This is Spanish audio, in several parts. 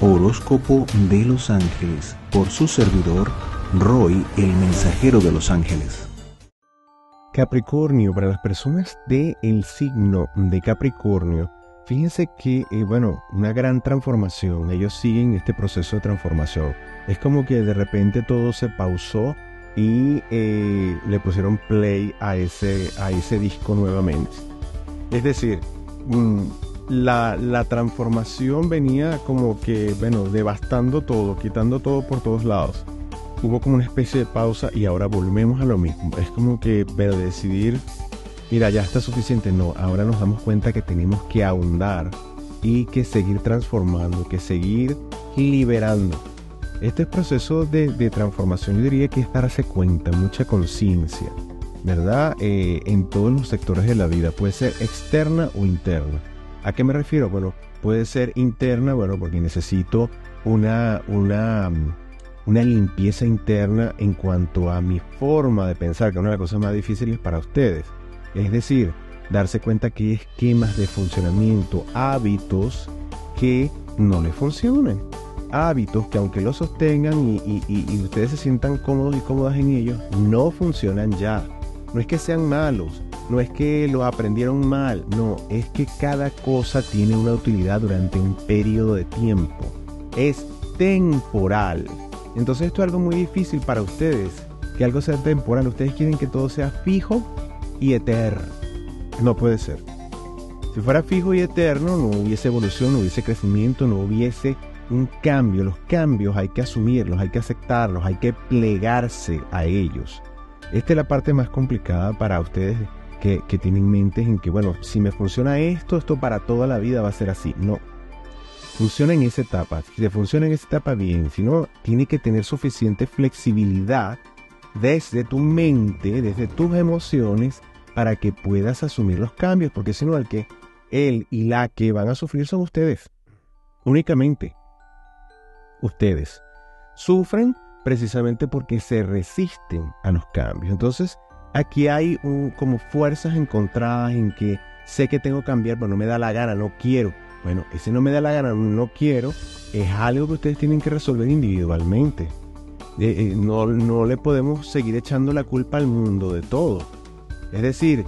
Horóscopo de los Ángeles por su servidor Roy, el mensajero de los ángeles. Capricornio, para las personas del el signo de Capricornio, fíjense que, eh, bueno, una gran transformación, ellos siguen este proceso de transformación. Es como que de repente todo se pausó y eh, le pusieron play a ese, a ese disco nuevamente. Es decir, mm, la, la, transformación venía como que, bueno, devastando todo, quitando todo por todos lados. Hubo como una especie de pausa y ahora volvemos a lo mismo. Es como que, pero decidir, mira, ya está suficiente. No, ahora nos damos cuenta que tenemos que ahondar y que seguir transformando, que seguir liberando. Este proceso de, de transformación yo diría que es darse cuenta, mucha conciencia, ¿verdad? Eh, en todos los sectores de la vida, puede ser externa o interna. ¿A qué me refiero? Bueno, puede ser interna, bueno, porque necesito una, una, una limpieza interna en cuanto a mi forma de pensar, que una de las cosas más difíciles para ustedes. Es decir, darse cuenta que hay esquemas de funcionamiento, hábitos que no le funcionan. Hábitos que aunque los sostengan y, y ustedes se sientan cómodos y cómodas en ellos, no funcionan ya. No es que sean malos, no es que lo aprendieron mal, no, es que cada cosa tiene una utilidad durante un periodo de tiempo. Es temporal. Entonces esto es algo muy difícil para ustedes, que algo sea temporal. Ustedes quieren que todo sea fijo y eterno. No puede ser. Si fuera fijo y eterno, no hubiese evolución, no hubiese crecimiento, no hubiese un cambio. Los cambios hay que asumirlos, hay que aceptarlos, hay que plegarse a ellos. Esta es la parte más complicada para ustedes que, tienen mentes en que, bueno, si me funciona esto, esto para toda la vida va a ser así. No. Funciona en esa etapa. Si te funciona en esa etapa, bien. Si no, tiene que tener suficiente flexibilidad desde tu mente, desde tus emociones, para que puedas asumir los cambios. Porque si no, el que él y la que van a sufrir son ustedes. Únicamente. Ustedes. Sufren precisamente porque se resisten a los cambios. Entonces, aquí hay como fuerzas encontradas en que sé que tengo que cambiar, pero no me da la gana, no quiero. Bueno, ese no me da la gana, no quiero, es algo que ustedes tienen que resolver individualmente. Eh, eh, no, no, le podemos seguir echando la culpa al mundo de todo. Es decir,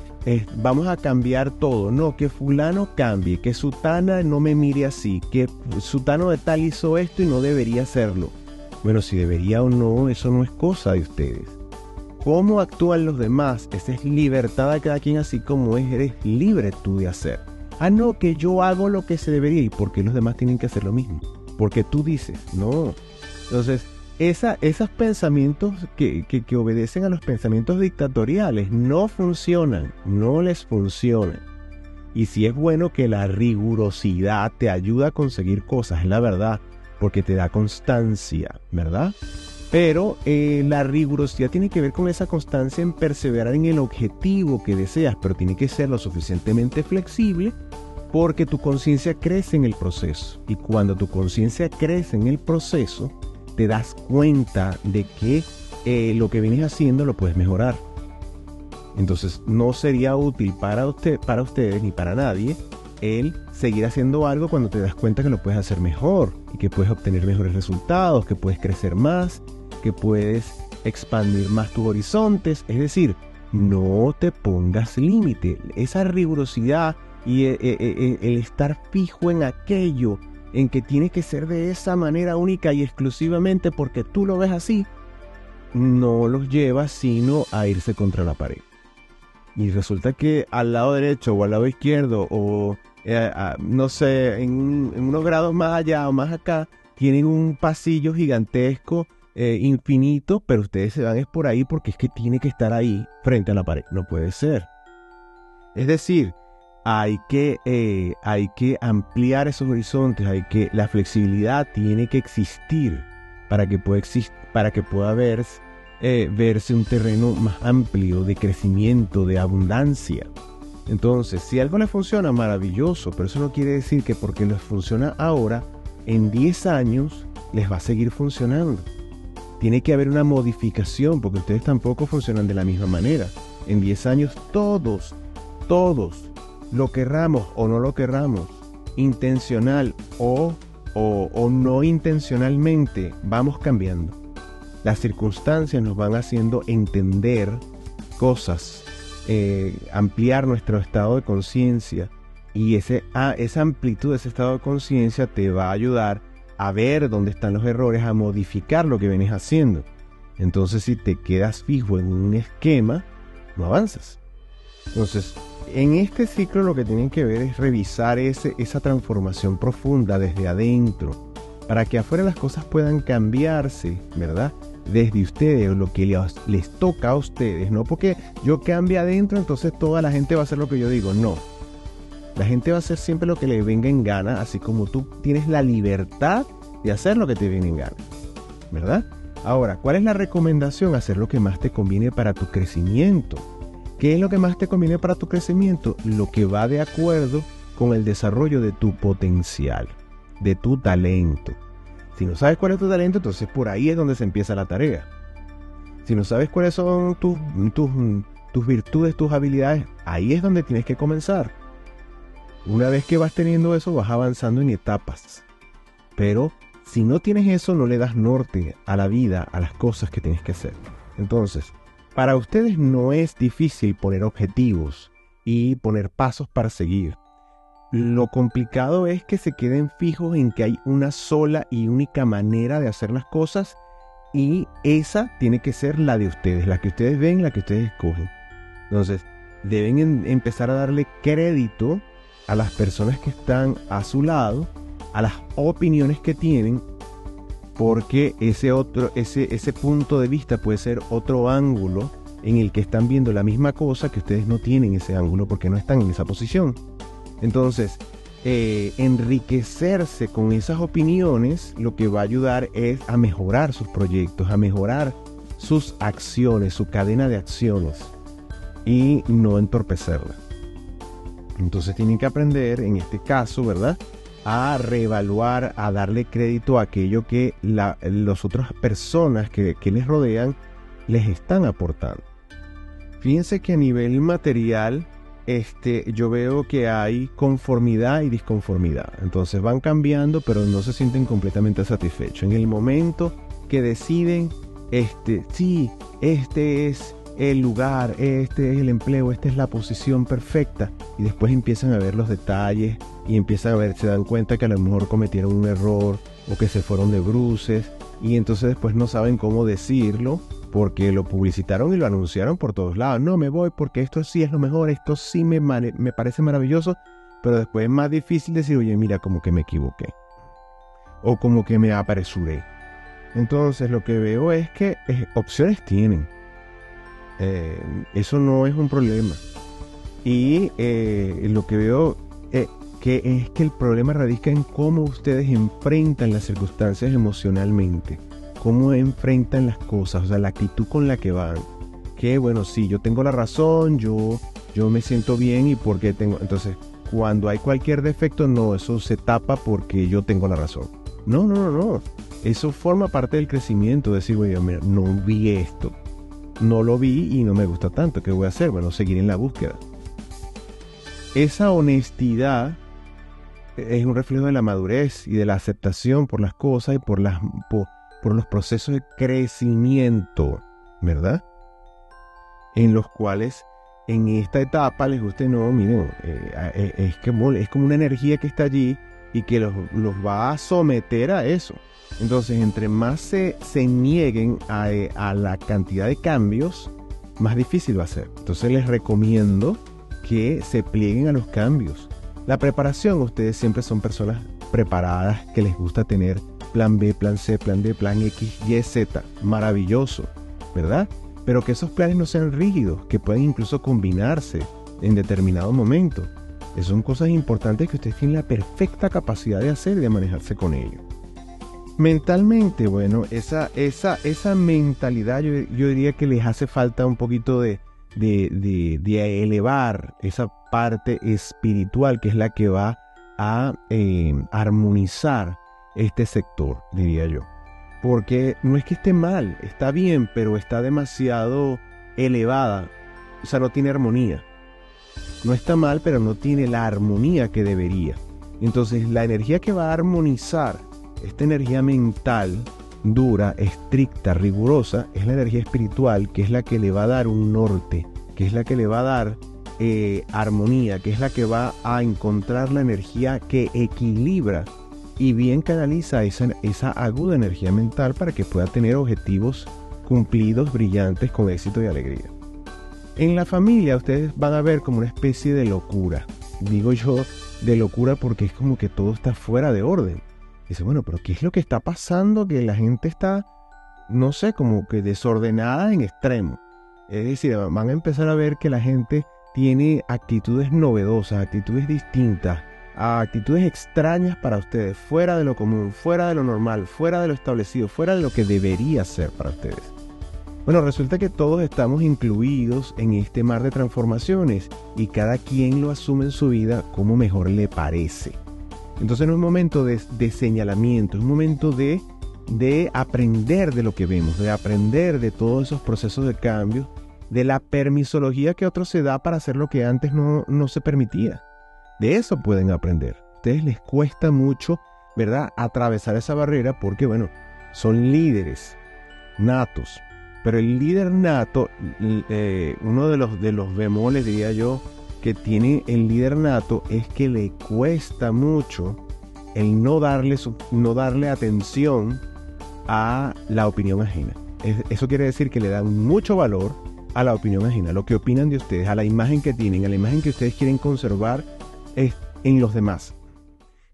vamos a cambiar todo. No, que fulano cambie, que sutana no me mire así, que sutano de tal hizo esto y no debería hacerlo. Bueno, si debería o no, eso no es cosa de ustedes cómo actúan los demás, esa es libertad de cada quien, así como es, eres libre tú de hacer. Ah, no, que yo hago lo que se debería. ¿Y por qué los demás tienen que hacer lo mismo? Porque tú dices, no. Entonces, esa, esos pensamientos que, que, que obedecen a los pensamientos dictatoriales no funcionan, no les funcionan. Y si es bueno que la rigurosidad te ayuda a conseguir cosas, es la verdad, porque te da constancia, ¿verdad? Pero eh, la rigurosidad tiene que ver con esa constancia en perseverar en el objetivo que deseas, pero tiene que ser lo suficientemente flexible porque tu conciencia crece en el proceso. Y cuando tu conciencia crece en el proceso, te das cuenta de que eh, lo que vienes haciendo lo puedes mejorar. Entonces no sería útil para, usted, para ustedes ni para nadie el seguir haciendo algo cuando te das cuenta que lo puedes hacer mejor y que puedes obtener mejores resultados, que puedes crecer más que puedes expandir más tus horizontes. Es decir, no te pongas límite. Esa rigurosidad y eh, eh, eh, el estar fijo en aquello en que tiene que ser de esa manera única y exclusivamente porque tú lo ves así, no los lleva sino a irse contra la pared. Y resulta que al lado derecho o al lado izquierdo o no sé, en, unos grados más allá o más acá, tienen un pasillo gigantesco eh, infinito, pero ustedes se van es por ahí porque es que tiene que estar ahí frente a la pared. No puede ser. Es decir, hay que, eh, hay que ampliar esos horizontes, hay que, la flexibilidad tiene que existir para que pueda, para que pueda verse, eh, verse un terreno más amplio de crecimiento, de abundancia. Entonces, si algo le funciona, maravilloso, pero eso no quiere decir que porque les funciona ahora, en 10 años les va a seguir funcionando tiene que haber una modificación porque ustedes tampoco funcionan de la misma manera. En 10 años todos, todos, lo querramos o no lo querramos, intencional o o, no intencionalmente vamos cambiando. Las circunstancias nos van haciendo entender cosas, eh, ampliar nuestro estado de conciencia y ese, ah, esa amplitud ese estado de conciencia te va a ayudar a ver dónde están los errores, a modificar lo que vienes haciendo. Entonces si te quedas fijo en un esquema, no avanzas. Entonces, en este ciclo lo que tienen que ver es revisar ese, esa transformación profunda desde adentro, para que afuera las cosas puedan cambiarse, ¿verdad? Desde ustedes, lo que les, toca a ustedes, no porque yo cambie adentro, entonces toda la gente va a hacer lo que yo digo, no. La gente va a hacer siempre lo que le venga en gana, así como tú tienes la libertad de hacer lo que te viene en gana, ¿verdad? Ahora, ¿cuál es la recomendación? Hacer lo que más te conviene para tu crecimiento ¿Qué es lo que más te conviene para tu crecimiento? Lo que va de acuerdo con el desarrollo de tu potencial, de tu talento. Si no sabes cuál es tu talento, entonces por ahí es donde se empieza la tarea. Si no sabes cuáles son tus, tus, tus virtudes, tus habilidades, ahí es donde tienes que comenzar. Una vez que vas teniendo eso, vas avanzando en etapas. Pero si no tienes eso, no le das norte a la vida, a las cosas que tienes que hacer. Entonces, para ustedes no es difícil poner objetivos y poner pasos para seguir. Lo complicado es que se queden fijos en que hay una sola y única manera de hacer las cosas y esa tiene que ser la de ustedes, la que ustedes ven, la que ustedes escogen. Entonces, deben empezar a darle crédito a las personas que están a su lado, a las opiniones que tienen porque ese otro, ese, ese punto de vista puede ser otro ángulo en el que están viendo la misma cosa que ustedes no tienen ese ángulo porque no están en esa posición. Entonces, eh, enriquecerse con esas opiniones lo que va a ayudar es a mejorar sus proyectos, a mejorar sus acciones, su cadena de acciones y no entorpecerla. Entonces tienen que aprender, en este caso, ¿verdad? a reevaluar, a darle crédito a aquello que las otras personas que, les rodean les están aportando. Fíjense que a nivel material, este, yo veo que hay conformidad y disconformidad. Entonces van cambiando, pero no se sienten completamente satisfechos. En el momento que deciden, este, sí, este es el lugar, este es el empleo, esta es la posición perfecta. Y después empiezan a ver los detalles y empiezan a ver, se dan cuenta que a lo mejor cometieron un error o que se fueron de bruces y entonces después no saben cómo decirlo porque lo publicitaron y lo anunciaron por todos lados. No, me voy porque esto sí es lo mejor, esto sí me, me parece maravilloso, pero después es más difícil decir, oye, mira, como que me equivoqué o como que me apresuré. Entonces lo que veo es que eh, opciones tienen eh, eso no es un problema. Y eh, lo que veo que es que el problema radica en cómo ustedes enfrentan las circunstancias emocionalmente, cómo enfrentan las cosas, o sea, la actitud con la que van. Que bueno, sí, yo tengo la razón, yo, yo me siento bien y porque tengo... Entonces, cuando hay cualquier defecto, no, eso se tapa porque yo tengo la razón. No, no, no, no. Eso forma parte del crecimiento, decir, oye, mira, no vi esto no lo vi y no me gusta tanto. ¿Qué voy a hacer? Bueno, seguir en la búsqueda. Esa honestidad es un reflejo de la madurez y de la aceptación por las cosas y por, las, los procesos de crecimiento, ¿verdad? En los cuales en esta etapa les guste, no, miren, eh, eh, es, que, es como una energía que está allí y que los, los va a someter a eso. Entonces, entre más se, se nieguen eh, a, la cantidad de cambios, más difícil va a ser. Entonces les recomiendo que se plieguen a los cambios. La preparación, ustedes siempre son personas preparadas que les gusta tener plan B, plan C, plan D, plan X, Y, Z. Maravilloso, ¿verdad? Pero que esos planes no sean rígidos, que pueden incluso combinarse en determinado momento. Esas son cosas importantes que ustedes tienen la perfecta capacidad de hacer y de manejarse con ello. Mentalmente, bueno, esa, esa, esa mentalidad yo, diría que les hace falta un poquito de, de, elevar esa parte espiritual que es la que va a eh, armonizar este sector, diría yo. Porque no es que esté mal, está bien, pero está demasiado elevada, o sea, no tiene armonía. No está mal, pero no tiene la armonía que debería. Entonces la energía que va a armonizar esta energía mental dura, estricta, rigurosa, es la energía espiritual, que es la que le va a dar un norte, que es la que le va a dar eh, armonía, que es la que va a encontrar la energía que equilibra y bien canaliza esa, esa aguda energía mental para que pueda tener objetivos cumplidos, brillantes, con éxito y alegría. En la familia ustedes van a ver como una especie de locura. Digo yo de locura porque es como que todo está fuera de orden. Dice, bueno, pero ¿qué es lo que está pasando? Que la gente está, no sé, como que desordenada en extremo. Es decir, van a empezar a ver que la gente tiene actitudes novedosas, actitudes distintas, actitudes extrañas para ustedes, fuera de lo común, fuera de lo normal, fuera de lo establecido, fuera de lo que debería ser para ustedes. Bueno, resulta que todos estamos incluidos en este mar de transformaciones y cada quien lo asume en su vida como mejor le parece. Entonces no es un momento de, señalamiento, es un momento de, de aprender de lo que vemos, de aprender de todos esos procesos de cambio, de la permisología que otro se da para hacer lo que antes no, no se permitía. De eso pueden aprender. A ustedes les cuesta mucho, ¿verdad?, atravesar esa barrera porque, bueno, son líderes natos, pero el líder nato, eh, uno de los, de los bemoles, diría yo, que tiene el líder nato es que le cuesta mucho el no darle, no darle atención a la opinión ajena. eso quiere decir que le dan mucho valor a la opinión ajena, lo que opinan de ustedes, a la imagen que tienen, a la imagen que ustedes quieren conservar en los demás.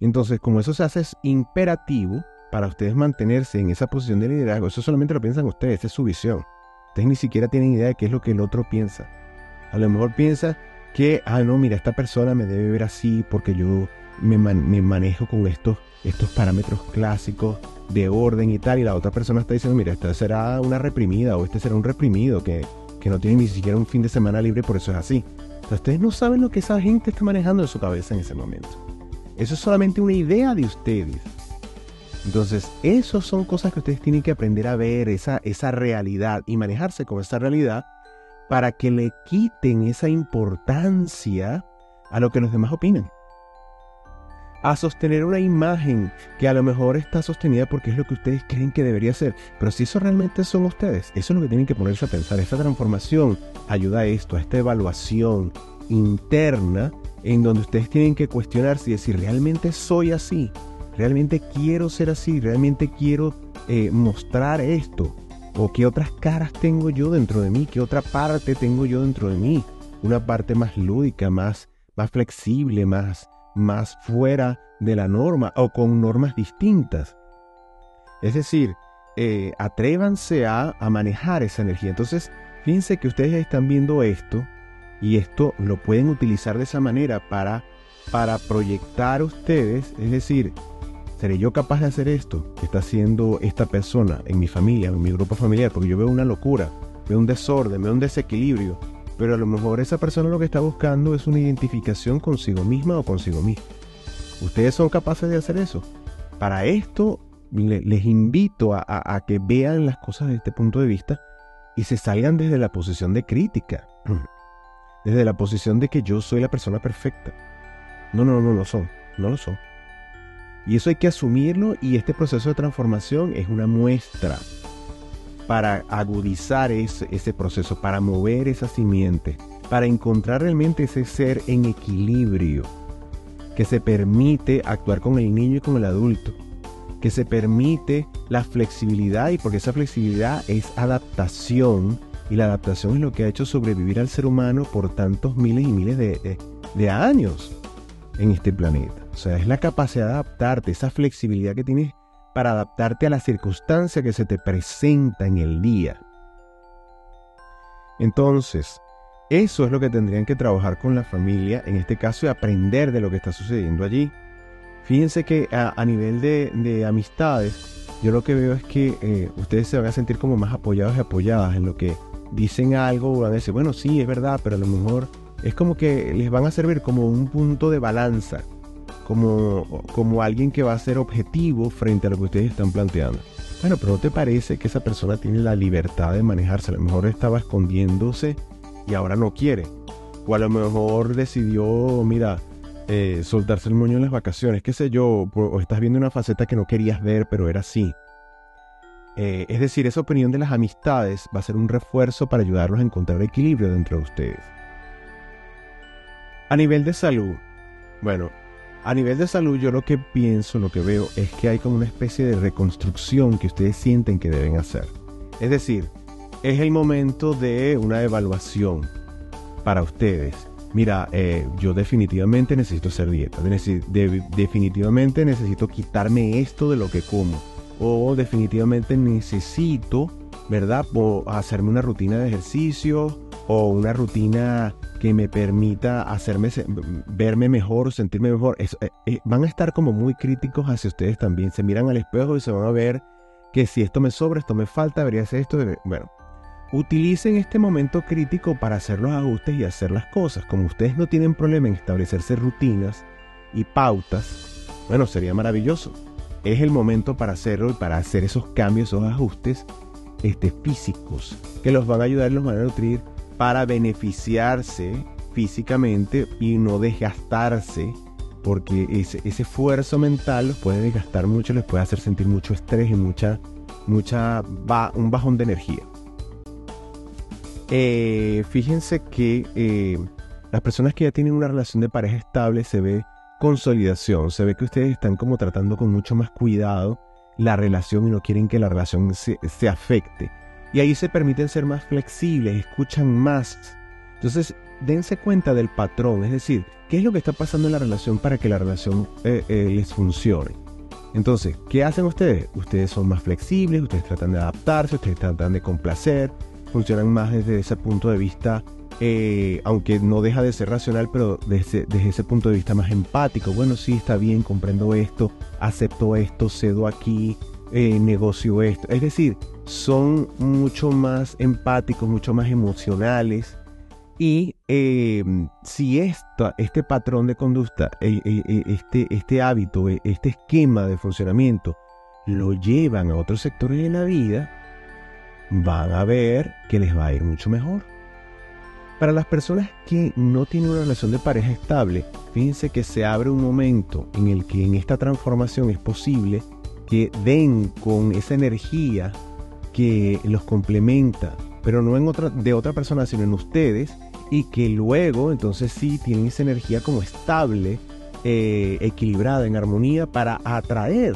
Entonces, como eso se hace es imperativo, para ustedes mantenerse en esa posición de liderazgo, eso solamente lo piensan ustedes, es su visión. Ustedes ni siquiera tienen idea de qué es lo que el otro piensa. A lo mejor piensa que, ah, no, mira, esta persona me debe ver así porque yo me, manejo con estos, estos parámetros clásicos de orden y tal, y la otra persona está diciendo, mira, esta será una reprimida o este será un reprimido que, que no tiene ni siquiera un fin de semana libre, por eso es así. Ustedes no saben lo que esa gente está manejando en su cabeza en ese momento. Eso es solamente una idea de ustedes. Entonces, esas son cosas que ustedes tienen que aprender a ver, esa, esa realidad y manejarse con esa realidad para que le quiten esa importancia a lo que los demás opinan. A sostener una imagen que a lo mejor está sostenida porque es lo que ustedes creen que debería ser. Pero si eso realmente son ustedes, eso es lo que tienen que ponerse a pensar. Esta transformación ayuda a esto, a esta evaluación interna en donde ustedes tienen que cuestionarse y decir, ¿realmente soy así? realmente quiero ser así, realmente quiero eh, mostrar esto. O qué otras caras tengo yo dentro de mí, qué otra parte tengo yo dentro de mí. Una parte más lúdica, más, más flexible, más, más fuera de la norma o con normas distintas. Es decir, eh, atrévanse a, a manejar esa energía. Entonces, fíjense que ustedes están viendo esto y esto lo pueden utilizar de esa manera para, para proyectar ustedes, es decir, ¿Seré yo capaz de hacer esto que está haciendo esta persona en mi familia, en mi grupo familiar? Porque yo veo una locura, veo un desorden, veo un desequilibrio. Pero a lo mejor esa persona lo que está buscando es una identificación consigo misma o consigo mismo. ¿Ustedes son capaces de hacer eso? Para esto les invito a, a que vean las cosas desde este punto de vista y se salgan desde la posición de crítica. Desde la posición de que yo soy la persona perfecta. No, no, no lo son. No lo son. Y eso hay que asumirlo y este proceso de transformación es una muestra para agudizar ese, ese proceso, para mover esa simiente, para encontrar realmente ese ser en equilibrio, que se permite actuar con el niño y con el adulto, que se permite la flexibilidad y porque esa flexibilidad es adaptación y la adaptación es lo que ha hecho sobrevivir al ser humano por tantos miles y miles de, de años en este planeta. O sea, es la capacidad de adaptarte, esa flexibilidad que tienes para adaptarte a la circunstancia que se te presenta en el día. Entonces, eso es lo que tendrían que trabajar con la familia, en este caso, y aprender de lo que está sucediendo allí. Fíjense que a, nivel de, amistades, yo lo que veo es que eh, ustedes se van a sentir como más apoyados y apoyadas en lo que dicen algo, van a decir, bueno, sí, es verdad, pero a lo mejor es como que les van a servir como un punto de balanza como, como alguien que va a ser objetivo frente a lo que ustedes están planteando. Bueno, pero ¿no te parece que esa persona tiene la libertad de manejarse? A lo mejor estaba escondiéndose y ahora no quiere. O a lo mejor decidió, mira, eh, soltarse el moño en las vacaciones, qué sé yo, o estás viendo una faceta que no querías ver, pero era así. Eh, es decir, esa opinión de las amistades va a ser un refuerzo para ayudarlos a encontrar equilibrio dentro de ustedes. A nivel de salud, bueno, a nivel de salud yo lo que pienso, lo que veo es que hay como una especie de reconstrucción que ustedes sienten que deben hacer. Es decir, es el momento de una evaluación para ustedes. Mira, eh, yo definitivamente necesito hacer dieta. definitivamente necesito quitarme esto de lo que como o definitivamente necesito, ¿verdad? hacerme una rutina de ejercicio o una rutina que me permita hacerme verme mejor, sentirme mejor. Eh, eh, van a estar como muy críticos hacia ustedes también. Se miran al espejo y se van a ver que si esto me sobra, esto me falta, debería hacer esto. Bueno, utilicen este momento crítico para hacer los ajustes y hacer las cosas. Como ustedes no tienen problema en establecerse rutinas y pautas, bueno, sería maravilloso es el momento para hacerlo y para hacer esos cambios, esos ajustes este, físicos que los van a ayudar, los van a nutrir para beneficiarse físicamente y no desgastarse porque ese, esfuerzo mental los puede desgastar mucho, les puede hacer sentir mucho estrés y mucha, mucha un bajón de energía. Eh, fíjense que eh, las personas que ya tienen una relación de pareja estable se ve consolidación. Se ve que ustedes están como tratando con mucho más cuidado la relación y no quieren que la relación se, afecte. Y ahí se permiten ser más flexibles, escuchan más. Entonces, dense cuenta del patrón, es decir, qué es lo que está pasando en la relación para que la relación eh, eh, les funcione. Entonces, ¿qué hacen ustedes? Ustedes son más flexibles, ustedes tratan de adaptarse, ustedes tratan de complacer, funcionan más desde ese punto de vista eh, aunque no deja de ser racional, pero desde, ese punto de vista más empático. Bueno, sí, está bien, comprendo esto, acepto esto, cedo aquí, negocio esto. Es decir, son mucho más empáticos, mucho más emocionales. Y em, si este patrón de conducta, e, e, e, este, este hábito, este esquema de funcionamiento, lo llevan a otros sectores de la vida, van a ver que les va a ir mucho mejor. Para las personas que no tienen una relación de pareja estable, fíjense que se abre un momento en el que en esta transformación es posible que den con esa energía que los complementa, pero no en otra, de otra persona, sino en ustedes, y que luego entonces sí tienen esa energía como estable, eh, equilibrada, en armonía, para atraer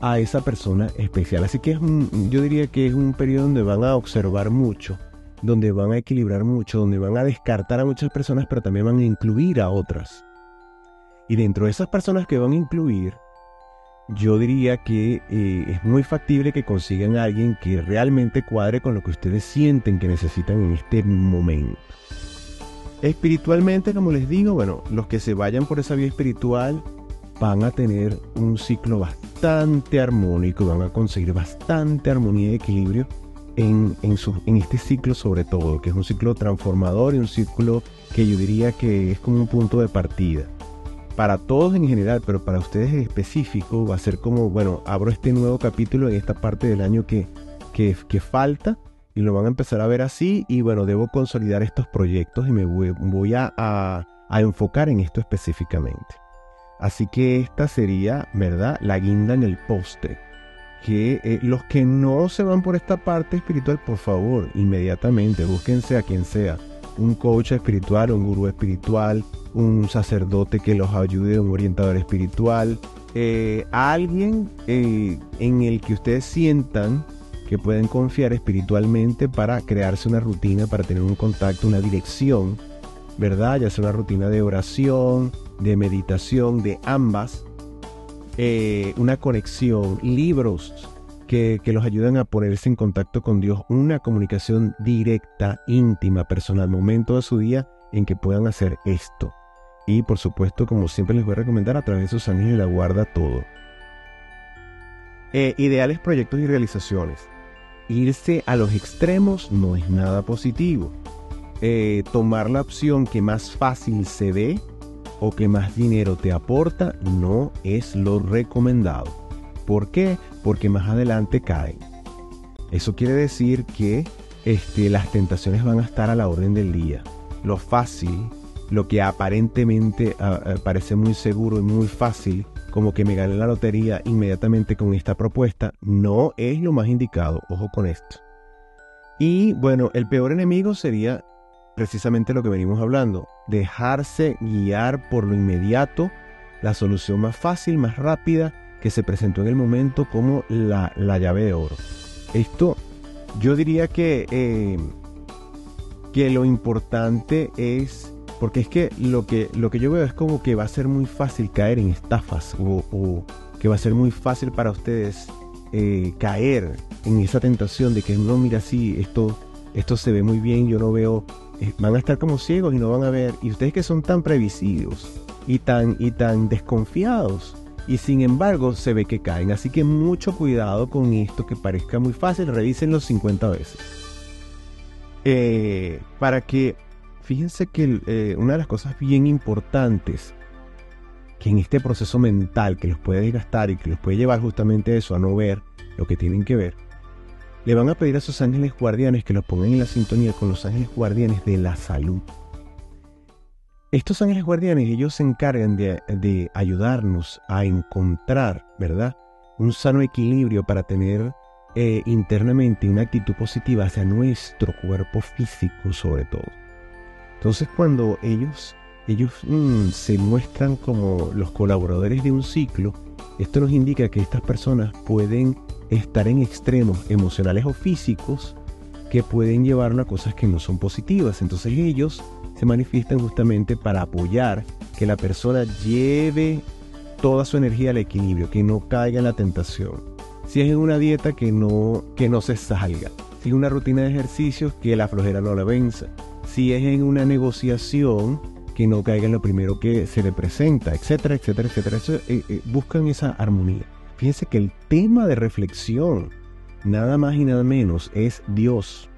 a esa persona especial. Así que es yo diría que es un periodo donde van a observar mucho donde van a equilibrar mucho, donde van a descartar a muchas personas, pero también van a incluir a otras. Y dentro de esas personas que van a incluir, yo diría que eh, es muy factible que consigan a alguien que realmente cuadre con lo que ustedes sienten que necesitan en este momento. Espiritualmente, como les digo, bueno, los que se vayan por esa vía espiritual van a tener un ciclo bastante armónico, van a conseguir bastante armonía y equilibrio en, en, este ciclo sobre todo, que es un ciclo transformador y un ciclo que yo diría que es como un punto de partida. Para todos en general, pero para ustedes en específico va a ser como, bueno, abro este nuevo capítulo en esta parte del año que, que, que falta y lo van a empezar a ver así y bueno, debo consolidar estos proyectos y me voy, voy a, a, a enfocar en esto específicamente. Así que esta sería, ¿verdad? La guinda en el postre que eh, los que no se van por esta parte espiritual, por favor, inmediatamente búsquense a quien sea, un coach espiritual, un gurú espiritual, un sacerdote que los ayude, un orientador espiritual, eh, alguien eh, en el que ustedes sientan que pueden confiar espiritualmente para crearse una rutina, para tener un contacto, una dirección, ¿verdad? Ya sea una rutina de oración, de meditación, de ambas, eh, una conexión, libros que, los ayudan a ponerse en contacto con Dios, una comunicación directa, íntima, personal, momento de su día en que puedan hacer esto. Y por supuesto, como siempre les voy a recomendar, a través de sus ángeles la guarda todo. Eh, ideales proyectos y realizaciones. Irse a los extremos no es nada positivo. Eh, tomar la opción que más fácil se ve o que más dinero te aporta no es lo recomendado. ¿Por qué? Porque más adelante caen. Eso quiere decir que este, las tentaciones van a estar a la orden del día. Lo fácil lo que aparentemente ah, ah, parece muy seguro y muy fácil, como que me gané la lotería inmediatamente con esta propuesta, no es lo más indicado, ojo con esto. Y bueno, el peor enemigo sería precisamente lo que venimos hablando, dejarse guiar por lo inmediato, la solución más fácil, más rápida, que se presentó en el momento como la, llave de oro. Esto, yo diría que, eh, que lo importante es, porque es que lo, que lo que yo veo es como que va a ser muy fácil caer en estafas o, que va a ser muy fácil para ustedes eh, caer en esa tentación de que no, mira, sí, esto, esto se ve muy bien, yo no veo, eh, van a estar como ciegos y no van a ver, y ustedes que son tan previsivos y tan, y tan desconfiados, y sin embargo se ve que caen. Así que mucho cuidado con esto que parezca muy fácil, revísenlo 50 veces. Eh, para que, fíjense que eh, una de las cosas bien importantes que en este proceso mental que los puede desgastar y que los puede llevar justamente eso, a no ver lo que tienen que ver, le van a pedir a sus ángeles guardianes que los pongan en la sintonía con los ángeles guardianes de la salud. Estos ángeles guardianes, ellos se encargan de, ayudarnos a encontrar, ¿verdad? Un sano equilibrio para tener eh, internamente una actitud positiva hacia nuestro cuerpo físico sobre todo. Entonces cuando ellos, ellos mm, se muestran como los colaboradores de un ciclo, esto nos indica que estas personas pueden estar en extremos emocionales o físicos que pueden llevarnos a cosas que no son positivas. Entonces ellos se manifiestan justamente para apoyar que la persona lleve toda su energía al equilibrio, que no caiga en la tentación. Si es en una dieta, que no, que no se salga. Si es una rutina de ejercicios, que la flojera no la venza. Si es en una negociación, que no caiga en lo primero que se le presenta, etcétera, etcétera, etcétera. Eh, eh, buscan esa armonía. Fíjense que el tema de reflexión, nada más y nada menos, es Dios.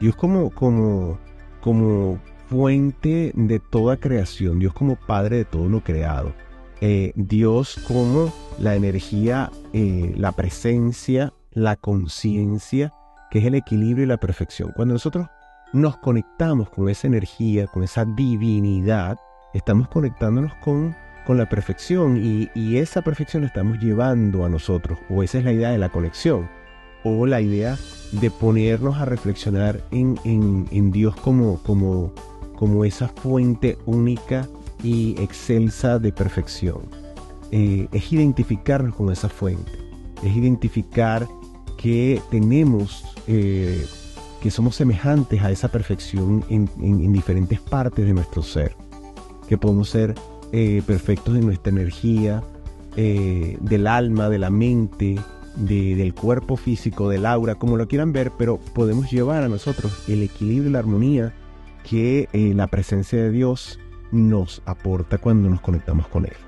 Dios como, como, como fuente de toda creación, Dios como Padre de todo lo creado, eh, Dios como la energía, la presencia, la conciencia, que es el equilibrio y la perfección. Cuando nosotros nos conectamos con esa energía, con esa divinidad, estamos conectándonos con, con la perfección y, y esa perfección la estamos llevando a nosotros, o esa es la idea de la conexión, o la idea de ponernos a reflexionar en, en, Dios como, como como esa fuente única y excelsa de perfección. Eh, es identificarnos con esa fuente, es identificar que tenemos, eh, que somos semejantes a esa perfección en, diferentes partes de nuestro ser, que podemos ser eh, perfectos en nuestra energía, del alma, de la mente, del cuerpo físico, del aura, como lo quieran ver, pero podemos llevar a nosotros el equilibrio y la armonía que eh, la presencia de Dios nos aporta cuando nos conectamos con Él.